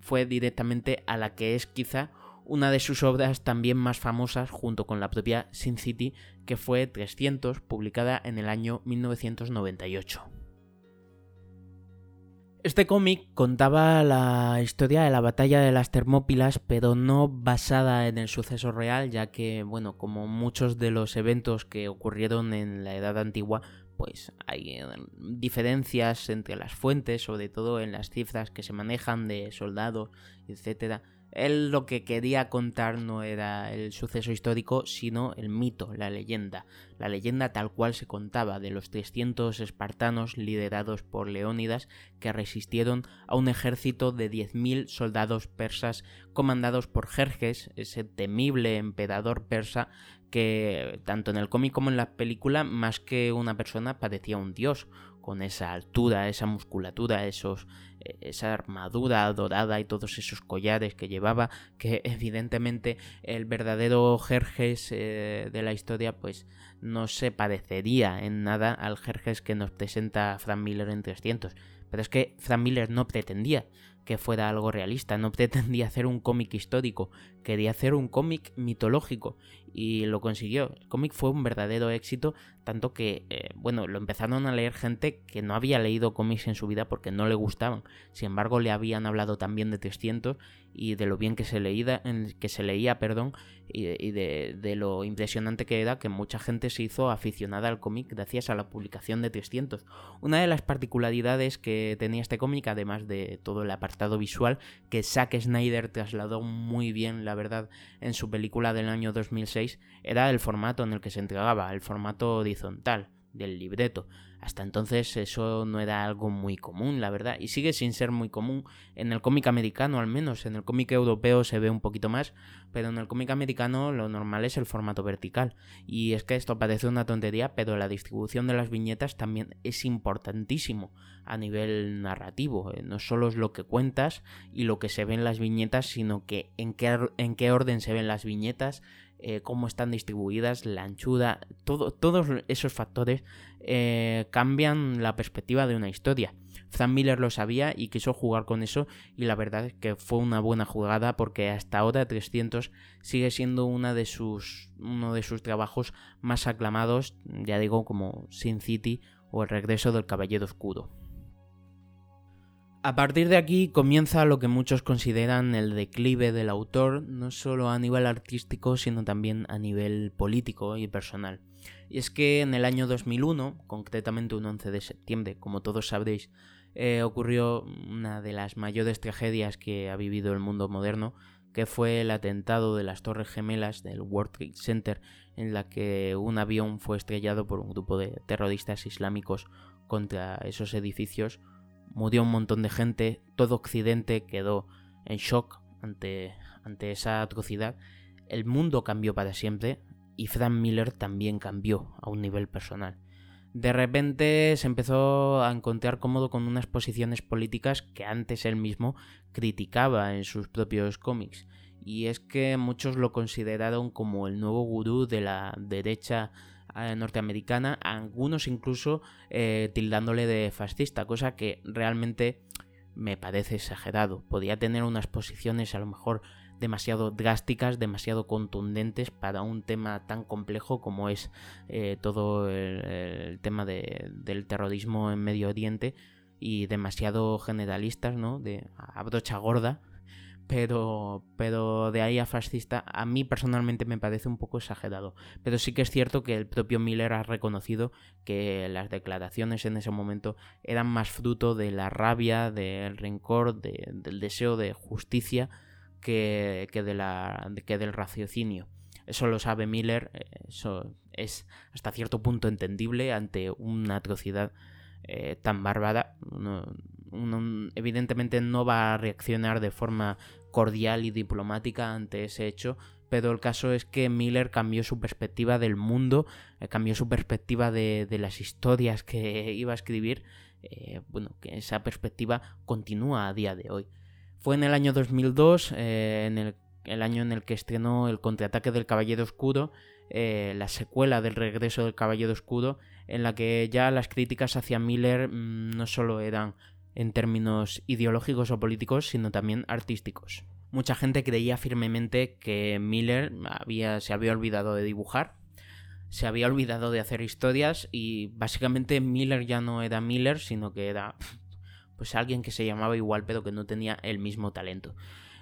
fue directamente a la que es quizá una de sus obras también más famosas junto con la propia Sin City que fue 300 publicada en el año 1998. Este cómic contaba la historia de la batalla de las Termópilas, pero no basada en el suceso real, ya que, bueno, como muchos de los eventos que ocurrieron en la Edad Antigua, pues hay eh, diferencias entre las fuentes, sobre todo en las cifras que se manejan de soldados, etcétera. Él lo que quería contar no era el suceso histórico, sino el mito, la leyenda, la leyenda tal cual se contaba de los 300 espartanos liderados por Leónidas que resistieron a un ejército de 10.000 soldados persas comandados por Jerjes, ese temible emperador persa que tanto en el cómic como en la película, más que una persona, parecía un dios, con esa altura, esa musculatura, esos, eh, esa armadura dorada y todos esos collares que llevaba, que evidentemente el verdadero Jerjes eh, de la historia pues no se parecería en nada al Jerjes que nos presenta Frank Miller en 300. Pero es que Frank Miller no pretendía que fuera algo realista, no pretendía hacer un cómic histórico, quería hacer un cómic mitológico y lo consiguió. El cómic fue un verdadero éxito, tanto que, eh, bueno, lo empezaron a leer gente que no había leído cómics en su vida porque no le gustaban. Sin embargo, le habían hablado también de 300 y de lo bien que se leía, que se leía perdón, y, de, de, lo impresionante que era que mucha gente se hizo aficionada al cómic gracias a la publicación de 300. Una de las particularidades que tenía este cómic, además de todo el apartado visual, que Zack Snyder trasladó muy bien, la verdad, en su película del año 2006, era el formato en el que se entregaba, el formato horizontal del libreto. Hasta entonces eso no era algo muy común, la verdad, y sigue sin ser muy común en el cómic americano al menos, en el cómic europeo se ve un poquito más, pero en el cómic americano lo normal es el formato vertical. Y es que esto parece una tontería, pero la distribución de las viñetas también es importantísimo a nivel narrativo, eh, no solo es lo que cuentas y lo que se ve en las viñetas, sino que en qué, en qué orden se ven las viñetas, eh, cómo están distribuidas, la anchura, todo, todos esos factores eh, cambian la perspectiva de una historia. Frank Miller lo sabía y quiso jugar con eso y la verdad es que fue una buena jugada porque hasta ahora 300 sigue siendo uno de sus trabajos más aclamados, ya digo como Sin City o El regreso del Caballero Oscuro. A partir de aquí comienza lo que muchos consideran el declive del autor, no solo a nivel artístico, sino también a nivel político y personal. Y es que en el año 2001, concretamente un 11 de septiembre, como todos sabréis, eh, ocurrió una de las mayores tragedias que ha vivido el mundo moderno, que fue el atentado de las Torres Gemelas del World Trade Center, en la que un avión fue estrellado por un grupo de terroristas islámicos contra esos edificios murió un montón de gente, todo Occidente quedó en shock ante, ante esa atrocidad. El mundo cambió para siempre y Frank Miller también cambió a un nivel personal. De repente se empezó a encontrar cómodo con unas posiciones políticas que antes él mismo criticaba en sus propios cómics. Y es que muchos lo consideraron como el nuevo gurú de la derecha norteamericana, algunos incluso eh, tildándole de fascista, cosa que realmente me parece exagerado. Podía tener unas posiciones a lo mejor demasiado drásticas, demasiado contundentes para un tema tan complejo como es eh, todo el, tema del terrorismo en Medio Oriente y demasiado generalistas, ¿no? De a brocha gorda pero, pero de ahí a fascista a mí personalmente me parece un poco exagerado. Pero sí que es cierto que el propio Miller ha reconocido que las declaraciones en ese momento eran más fruto de la rabia, del rencor, del deseo de justicia que, que, de la, que del raciocinio. Eso lo sabe Miller, eh, eso es hasta cierto punto entendible ante una atrocidad eh, tan bárbara. Evidentemente no va a reaccionar de forma cordial y diplomática ante ese hecho, pero el caso es que Miller cambió su perspectiva del mundo, eh, cambió su perspectiva de, las historias que iba a escribir, eh, bueno, que esa perspectiva continúa a día de hoy. Fue en el año 2002, en el, el, año en el que estrenó El contraataque del Caballero Oscuro, la secuela del regreso del Caballero Oscuro, en la que ya las críticas hacia Miller mm, no solo eran en términos ideológicos o políticos, sino también artísticos. Mucha gente creía firmemente que Miller había, se había olvidado de dibujar, se había olvidado de hacer historias y básicamente Miller ya no era Miller, sino que era pues alguien que se llamaba igual pero que no tenía el mismo talento.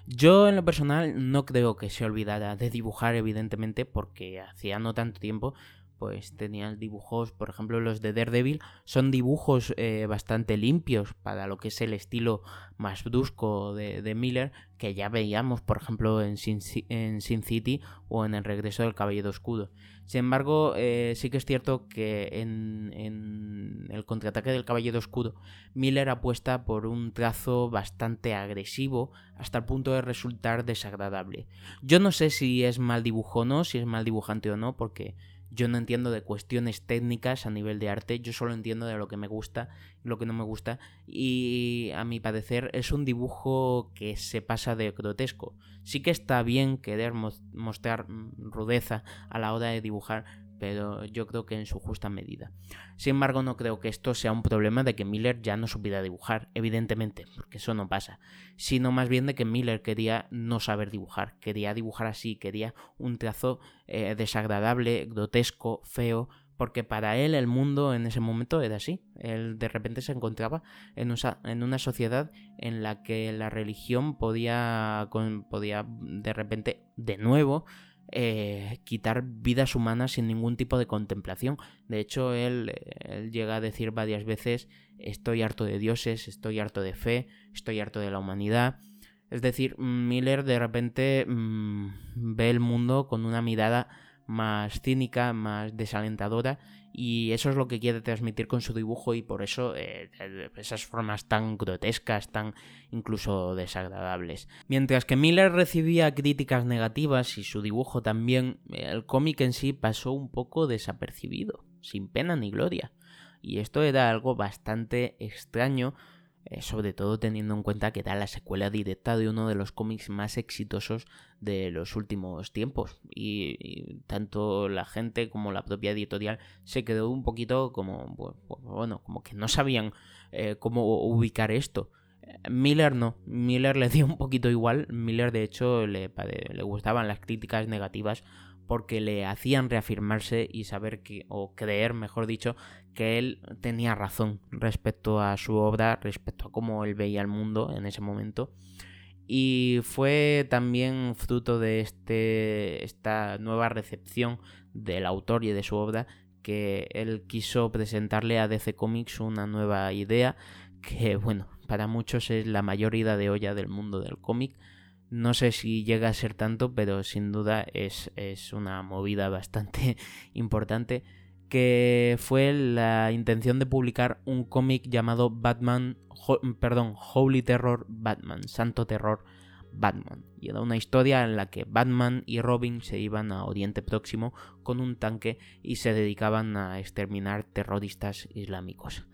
Yo en lo personal no creo que se olvidara de dibujar evidentemente porque hacía no tanto tiempo pues tenían dibujos, por ejemplo los de Daredevil, son dibujos eh, bastante limpios para lo que es el estilo más brusco de, Miller, que ya veíamos, por ejemplo, en Sin, en Sin, City o en El regreso del Caballero Escudo. Sin embargo, eh, sí que es cierto que en, en el contraataque del Caballero Escudo, Miller apuesta por un trazo bastante agresivo hasta el punto de resultar desagradable. Yo no sé si es mal dibujo o no, si es mal dibujante o no, porque yo no entiendo de cuestiones técnicas a nivel de arte, yo solo entiendo de lo que me gusta y lo que no me gusta. Y a mi parecer es un dibujo que se pasa de grotesco. Sí que está bien querer mostrar rudeza a la hora de dibujar, pero yo creo que en su justa medida. Sin embargo, no creo que esto sea un problema de que Miller ya no supiera dibujar, evidentemente, porque eso no pasa, sino más bien de que Miller quería no saber dibujar, quería dibujar así, quería un trazo eh, desagradable, grotesco, feo, porque para él el mundo en ese momento era así. Él de repente se encontraba en, en una sociedad en la que la religión podía, podía de repente, de nuevo, eh, quitar vidas humanas sin ningún tipo de contemplación. De hecho, él, llega a decir varias veces, estoy harto de dioses, estoy harto de fe, estoy harto de la humanidad. Es decir, Miller de repente mm, ve el mundo con una mirada más cínica, más desalentadora y eso es lo que quiere transmitir con su dibujo y por eso eh, esas formas tan grotescas, tan incluso desagradables. Mientras que Miller recibía críticas negativas y su dibujo también, el cómic en sí pasó un poco desapercibido, sin pena ni gloria. Y esto era algo bastante extraño eh, sobre todo teniendo en cuenta que era la secuela directa de uno de los cómics más exitosos de los últimos tiempos. Y, tanto la gente como la propia editorial se quedó un poquito como bueno como que no sabían eh, cómo ubicar esto. Miller no, Miller le dio un poquito igual, Miller de hecho le, le gustaban las críticas negativas porque le hacían reafirmarse y saber que, o creer, mejor dicho, que él tenía razón respecto a su obra, respecto a cómo él veía el mundo en ese momento. Y fue también fruto de este, esta nueva recepción del autor y de su obra que él quiso presentarle a DC Comics una nueva idea que, bueno, para muchos es la mayor ida de olla del mundo del cómic no sé si llega a ser tanto, pero sin duda es, una movida bastante importante que fue la intención de publicar un cómic llamado Batman, perdón, Holy Terror Batman, Santo Terror Batman. Y era una historia en la que Batman y Robin se iban a Oriente Próximo con un tanque y se dedicaban a exterminar terroristas islámicos.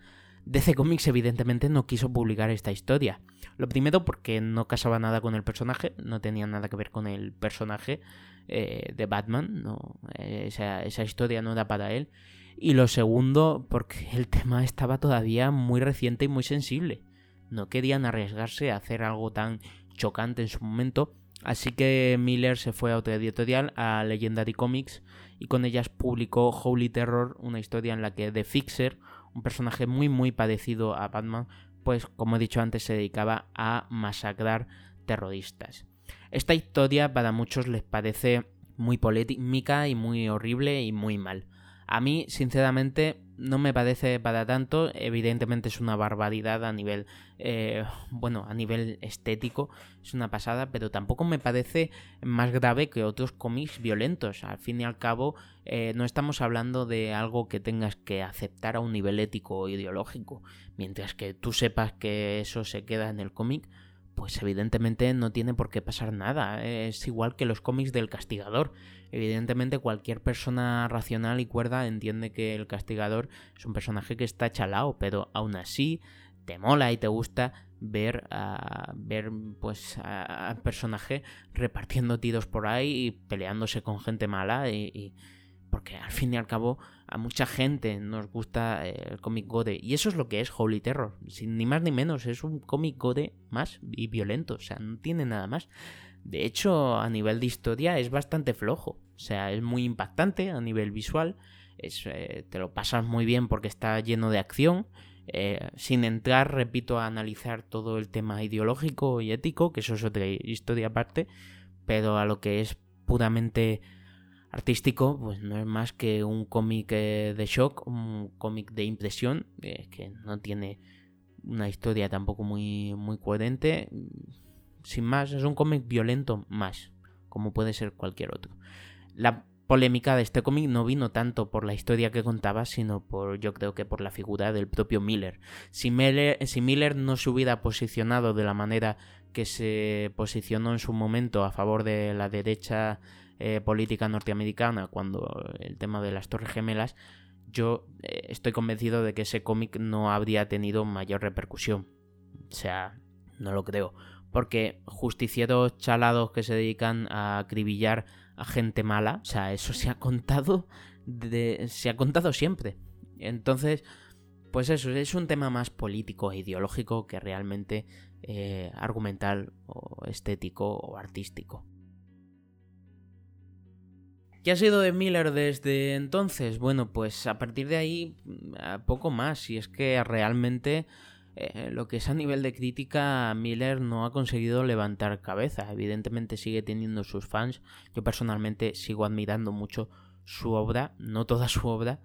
DC Comics evidentemente no quiso publicar esta historia. Lo primero porque no casaba nada con el personaje, no tenía nada que ver con el personaje eh, de Batman, no, esa, esa historia no era para él. Y lo segundo porque el tema estaba todavía muy reciente y muy sensible. No querían arriesgarse a hacer algo tan chocante en su momento, así que Miller se fue a otra editorial, a Legendary Comics, y con ellas publicó Holy Terror, una historia en la que The Fixer, un personaje muy muy parecido a Batman, pues como he dicho antes se dedicaba a masacrar terroristas. Esta historia para muchos les parece muy polémica y muy horrible y muy mal. A mí, sinceramente, no me parece para tanto. Evidentemente es una barbaridad a nivel, eh, bueno, a nivel estético, es una pasada, pero tampoco me parece más grave que otros cómics violentos. Al fin y al cabo, eh, no estamos hablando de algo que tengas que aceptar a un nivel ético o ideológico. Mientras que tú sepas que eso se queda en el cómic, pues evidentemente no tiene por qué pasar nada. Es igual que los cómics del castigador. Evidentemente cualquier persona racional y cuerda entiende que el castigador es un personaje que está chalao, pero aún así te mola y te gusta ver a ver pues al personaje repartiendo tiros por ahí y peleándose con gente mala y porque al fin y al cabo a mucha gente nos gusta eh, el cómic Gode. Y eso es lo que es Holy Terror. Sin, ni más ni menos. Es un cómic Gode más y violento. O sea, no tiene nada más. De hecho, a nivel de historia es bastante flojo. O sea, es muy impactante a nivel visual. Eh, te lo pasas muy bien porque está lleno de acción. Eh, sin entrar, repito, a analizar todo el tema ideológico y ético, que eso es otra historia aparte. Pero a lo que es puramente artístico, pues no es más que un cómic eh, de shock, un cómic de impresión, eh, que no tiene una historia tampoco muy, muy coherente. Sin más, es un cómic violento más, como puede ser cualquier otro. La polémica de este cómic no vino tanto por la historia que contaba, sino por, yo creo que por la figura del propio Miller. Si Miller, no se hubiera posicionado de la manera que se posicionó en su momento a favor de la derecha eh, política norteamericana cuando el tema de las Torres Gemelas, yo eh, estoy convencido de que ese cómic no habría tenido mayor repercusión. O sea, no lo creo. Porque justicieros chalados que se dedican a acribillar a gente mala, o sea, eso se ha contado se ha contado siempre. Entonces, pues eso, es un tema más político e ideológico que realmente eh, argumental o estético o artístico. ¿Qué ha sido de Miller desde entonces? Bueno, pues a partir de ahí, poco más. Y es que realmente eh, lo que es a nivel de crítica, Miller no ha conseguido levantar cabeza. Evidentemente sigue teniendo sus fans. Yo personalmente sigo admirando mucho su obra, no toda su obra,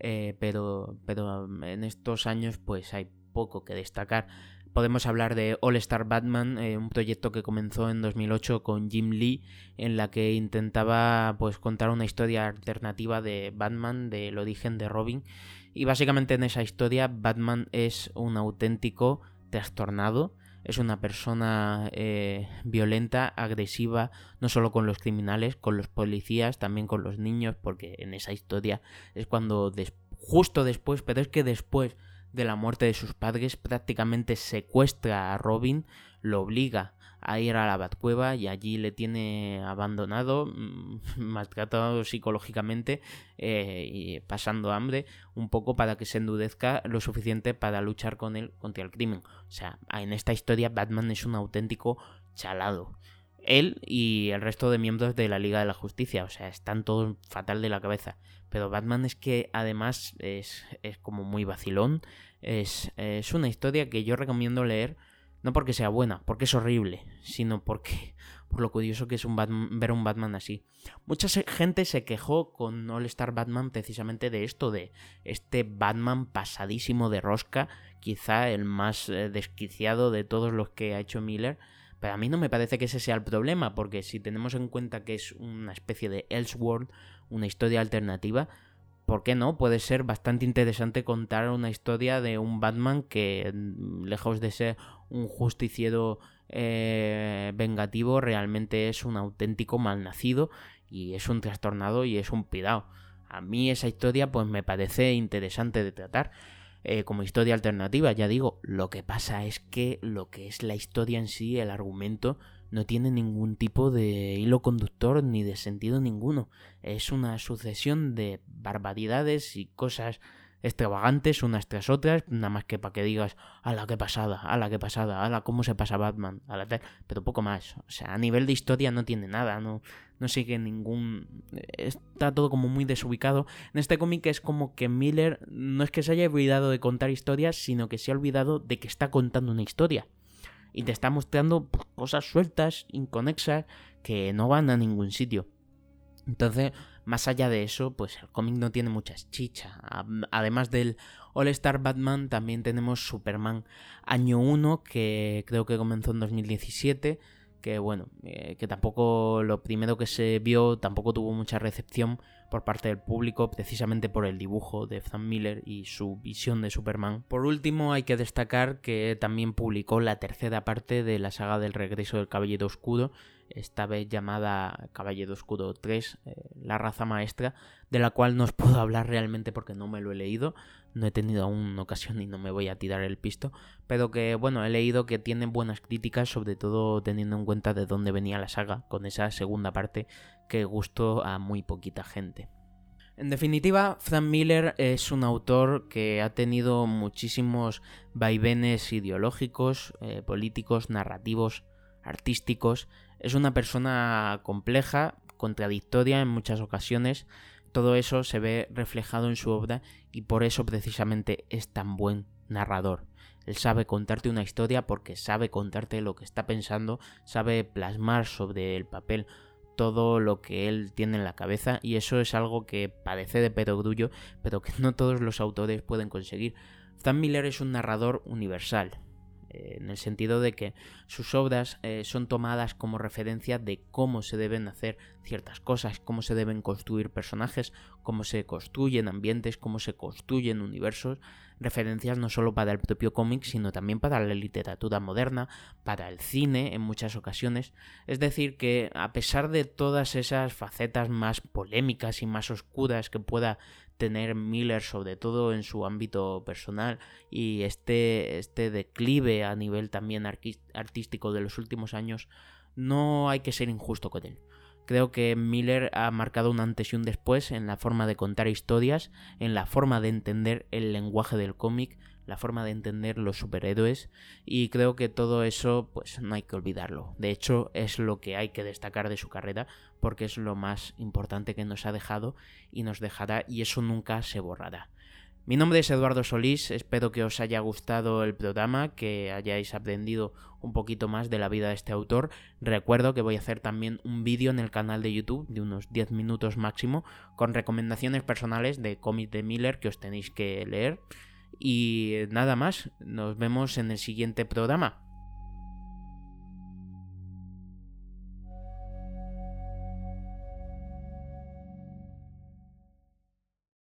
eh, pero, pero en estos años pues hay poco que destacar podemos hablar de All Star Batman, eh, un proyecto que comenzó en 2008 con Jim Lee, en la que intentaba pues contar una historia alternativa de Batman, del origen de Robin. Y básicamente en esa historia Batman es un auténtico trastornado, es una persona eh, violenta, agresiva, no solo con los criminales, con los policías, también con los niños, porque en esa historia es cuando justo después, pero es que después de la muerte de sus padres, prácticamente secuestra a Robin, lo obliga a ir a la Batcueva y allí le tiene abandonado, mm, maltratado psicológicamente eh, y pasando hambre, un poco para que se endurezca lo suficiente para luchar con él contra el crimen. O sea, en esta historia Batman es un auténtico chalado. él y el resto de miembros de la Liga de la Justicia. O sea, están todos fatal de la cabeza. Pero Batman es que además es, es como muy vacilón. Es, es una historia que yo recomiendo leer. No porque sea buena, porque es horrible, sino porque por lo curioso que es un ver un Batman así. Mucha gente se quejó con All Star Batman precisamente de esto, de este Batman pasadísimo de rosca, quizá el más eh, desquiciado de todos los que ha hecho Miller. Pero a mí no me parece que ese sea el problema, porque si tenemos en cuenta que es una especie de Elseworld, una historia alternativa, ¿por qué no? Puede ser bastante interesante contar una historia de un Batman que, mm, lejos de ser un justiciero eh, vengativo, realmente es un auténtico malnacido y es un trastornado y es un pirado. A mí esa historia pues me parece interesante de tratar. Eh, como historia alternativa, ya digo, lo que pasa es que lo que es la historia en sí, el argumento, no tiene ningún tipo de hilo conductor ni de sentido ninguno. Es una sucesión de barbaridades y cosas extravagantes unas tras otras, nada más que para que digas, a la que pasada, a la que pasada, a la cómo se pasa Batman, a la pero poco más. O sea, a nivel de historia no tiene nada, no, no sigue ningún... Está todo como muy desubicado. En este cómic es como que Miller no es que se haya olvidado de contar historias, sino que se ha olvidado de que está contando una historia. Y te está mostrando cosas sueltas, inconexas, que no van a ningún sitio. Entonces, más allá de eso, pues el cómic no tiene muchas chicha. Además del All Star Batman, también tenemos Superman año 1, que creo que comenzó en 2017. Que bueno, eh, que tampoco lo primero que se vio tampoco tuvo mucha recepción por parte del público, precisamente por el dibujo de Frank Miller y su visión de Superman. Por último, hay que destacar que también publicó la tercera parte de la saga del regreso del Caballero Oscuro, esta vez llamada Caballero Oscuro 3, eh, la raza maestra, de la cual no os puedo hablar realmente porque no me lo he leído, no he tenido aún ocasión y no me voy a tirar el pisto, pero que bueno, he leído que tiene buenas críticas, sobre todo teniendo en cuenta de dónde venía la saga, con esa segunda parte que gustó a muy poquita gente. En definitiva, Frank Miller es un autor que ha tenido muchísimos vaivenes ideológicos, eh, políticos, narrativos, artísticos, es una persona compleja, contradictoria en muchas ocasiones. Todo eso se ve reflejado en su obra y por eso precisamente es tan buen narrador. Él sabe contarte una historia porque sabe contarte lo que está pensando, sabe plasmar sobre el papel todo lo que él tiene en la cabeza y eso es algo que parece de perogrullo, pero que no todos los autores pueden conseguir. Stan Miller es un narrador universal, en el sentido de que sus obras eh, son tomadas como referencia de cómo se deben hacer ciertas cosas, cómo se deben construir personajes, cómo se construyen ambientes, cómo se construyen universos, referencias no solo para el propio cómic, sino también para la literatura moderna, para el cine en muchas ocasiones. Es decir, que a pesar de todas esas facetas más polémicas y más oscuras que pueda tener Miller, sobre todo en su ámbito personal, y este, este declive a nivel también artístico de los últimos años, no hay que ser injusto con él. Creo que Miller ha marcado un antes y un después en la forma de contar historias, en la forma de entender el lenguaje del cómic, la forma de entender los superhéroes y creo que todo eso pues no hay que olvidarlo. De hecho es lo que hay que destacar de su carrera porque es lo más importante que nos ha dejado y nos dejará y eso nunca se borrará. Mi nombre es Eduardo Solís, espero que os haya gustado el programa, que hayáis aprendido un poquito más de la vida de este autor. Recuerdo que voy a hacer también un vídeo en el canal de YouTube de unos 10 minutos máximo con recomendaciones personales de cómics de Miller que os tenéis que leer. Y nada más, nos vemos en el siguiente programa.